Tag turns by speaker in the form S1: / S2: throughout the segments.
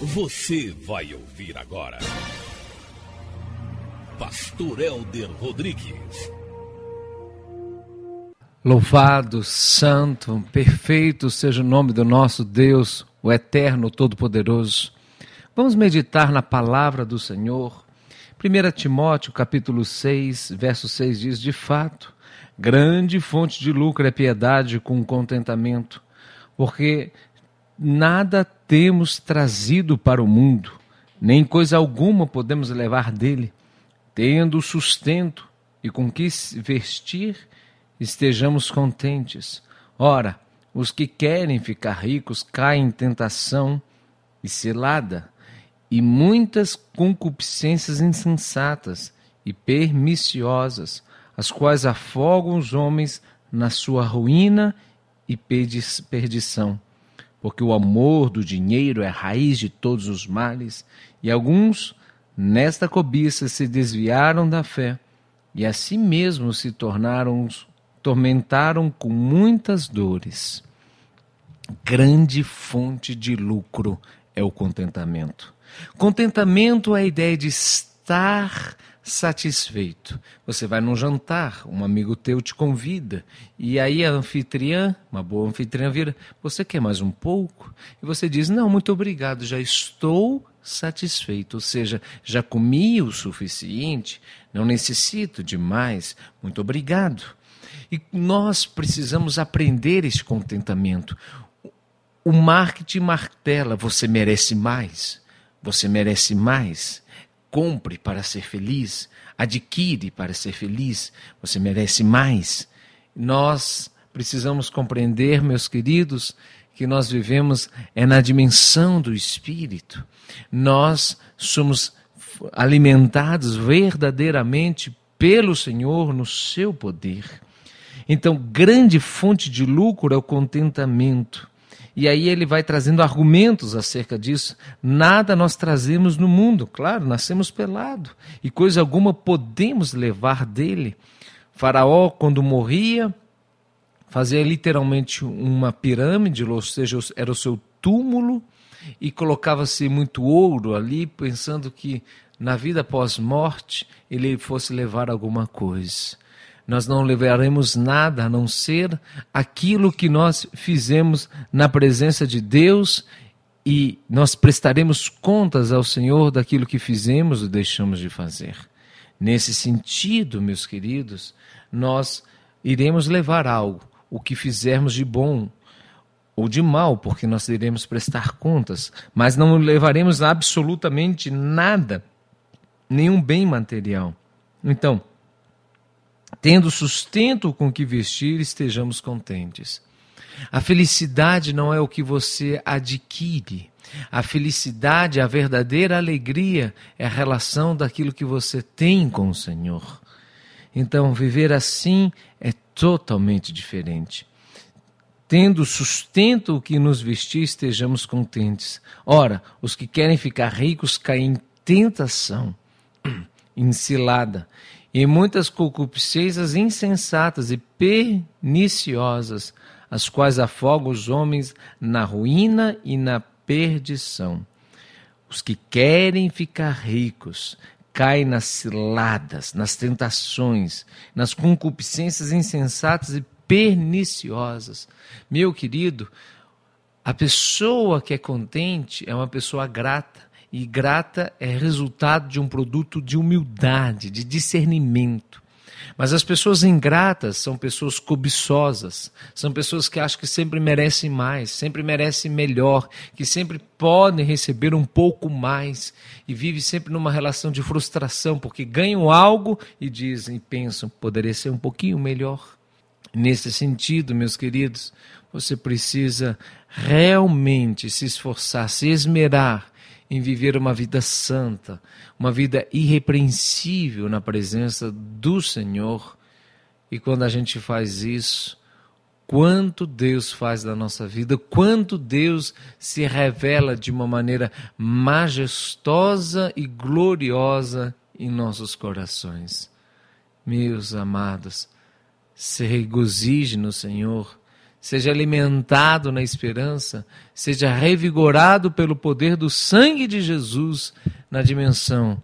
S1: Você vai ouvir agora. Pastor Elder Rodrigues.
S2: Louvado, santo, perfeito seja o nome do nosso Deus, o eterno, todo-poderoso. Vamos meditar na palavra do Senhor. 1 Timóteo, capítulo 6, verso 6 diz: De fato, grande fonte de lucro é piedade com contentamento, porque nada temos trazido para o mundo, nem coisa alguma podemos levar dele, tendo sustento e com que vestir, estejamos contentes. Ora, os que querem ficar ricos caem em tentação e cilada, e muitas concupiscências insensatas e perniciosas, as quais afogam os homens na sua ruína e perdição porque o amor do dinheiro é a raiz de todos os males, e alguns, nesta cobiça, se desviaram da fé, e a si mesmos se tornaram, tormentaram com muitas dores. Grande fonte de lucro é o contentamento. Contentamento é a ideia de estar satisfeito. Você vai num jantar, um amigo teu te convida, e aí a anfitriã, uma boa anfitriã, vira: Você quer mais um pouco? E você diz: Não, muito obrigado, já estou satisfeito. Ou seja, já comi o suficiente, não necessito de mais, muito obrigado. E nós precisamos aprender esse contentamento. O marketing martela: você merece mais, você merece mais compre para ser feliz, adquire para ser feliz, você merece mais. Nós precisamos compreender, meus queridos, que nós vivemos é na dimensão do espírito. Nós somos alimentados verdadeiramente pelo Senhor no seu poder. Então, grande fonte de lucro é o contentamento. E aí ele vai trazendo argumentos acerca disso. Nada nós trazemos no mundo, claro, nascemos pelado e coisa alguma podemos levar dele. Faraó, quando morria, fazia literalmente uma pirâmide, ou seja, era o seu túmulo, e colocava-se muito ouro ali, pensando que na vida pós-morte ele fosse levar alguma coisa nós não levaremos nada a não ser aquilo que nós fizemos na presença de Deus e nós prestaremos contas ao Senhor daquilo que fizemos ou deixamos de fazer. Nesse sentido, meus queridos, nós iremos levar algo, o que fizermos de bom ou de mal, porque nós iremos prestar contas, mas não levaremos absolutamente nada, nenhum bem material. Então, tendo sustento com que vestir, estejamos contentes. A felicidade não é o que você adquire. A felicidade, a verdadeira alegria é a relação daquilo que você tem com o Senhor. Então, viver assim é totalmente diferente. Tendo sustento o que nos vestir, estejamos contentes. Ora, os que querem ficar ricos caem em tentação, em cilada e muitas concupiscências insensatas e perniciosas, as quais afogam os homens na ruína e na perdição. Os que querem ficar ricos caem nas ciladas, nas tentações, nas concupiscências insensatas e perniciosas. Meu querido, a pessoa que é contente é uma pessoa grata e grata é resultado de um produto de humildade, de discernimento. Mas as pessoas ingratas são pessoas cobiçosas, são pessoas que acham que sempre merecem mais, sempre merecem melhor, que sempre podem receber um pouco mais e vivem sempre numa relação de frustração, porque ganham algo e dizem, pensam, poderia ser um pouquinho melhor. Nesse sentido, meus queridos, você precisa realmente se esforçar, se esmerar em viver uma vida santa, uma vida irrepreensível na presença do Senhor. E quando a gente faz isso, quanto Deus faz da nossa vida, quanto Deus se revela de uma maneira majestosa e gloriosa em nossos corações. Meus amados, se regozije no Senhor, seja alimentado na esperança, seja revigorado pelo poder do sangue de Jesus na dimensão.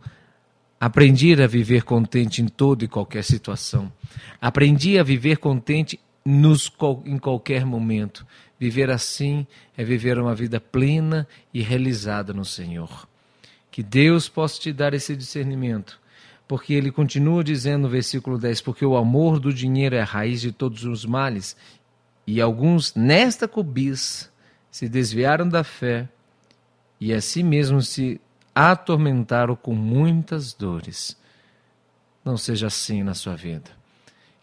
S2: Aprendi a viver contente em toda e qualquer situação. Aprendi a viver contente nos, em qualquer momento. Viver assim é viver uma vida plena e realizada no Senhor. Que Deus possa te dar esse discernimento, porque ele continua dizendo no versículo 10: Porque o amor do dinheiro é a raiz de todos os males, e alguns nesta cobiça se desviaram da fé e a si mesmos se atormentaram com muitas dores. Não seja assim na sua vida.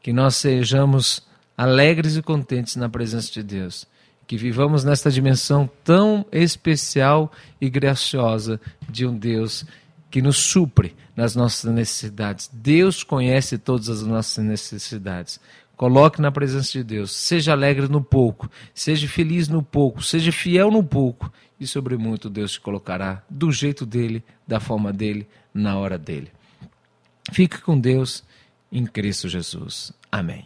S2: Que nós sejamos alegres e contentes na presença de Deus. Que vivamos nesta dimensão tão especial e graciosa de um Deus que nos supre nas nossas necessidades. Deus conhece todas as nossas necessidades. Coloque na presença de Deus. Seja alegre no pouco, seja feliz no pouco, seja fiel no pouco, e sobre muito Deus te colocará do jeito dele, da forma dele, na hora dele. Fique com Deus em Cristo Jesus. Amém.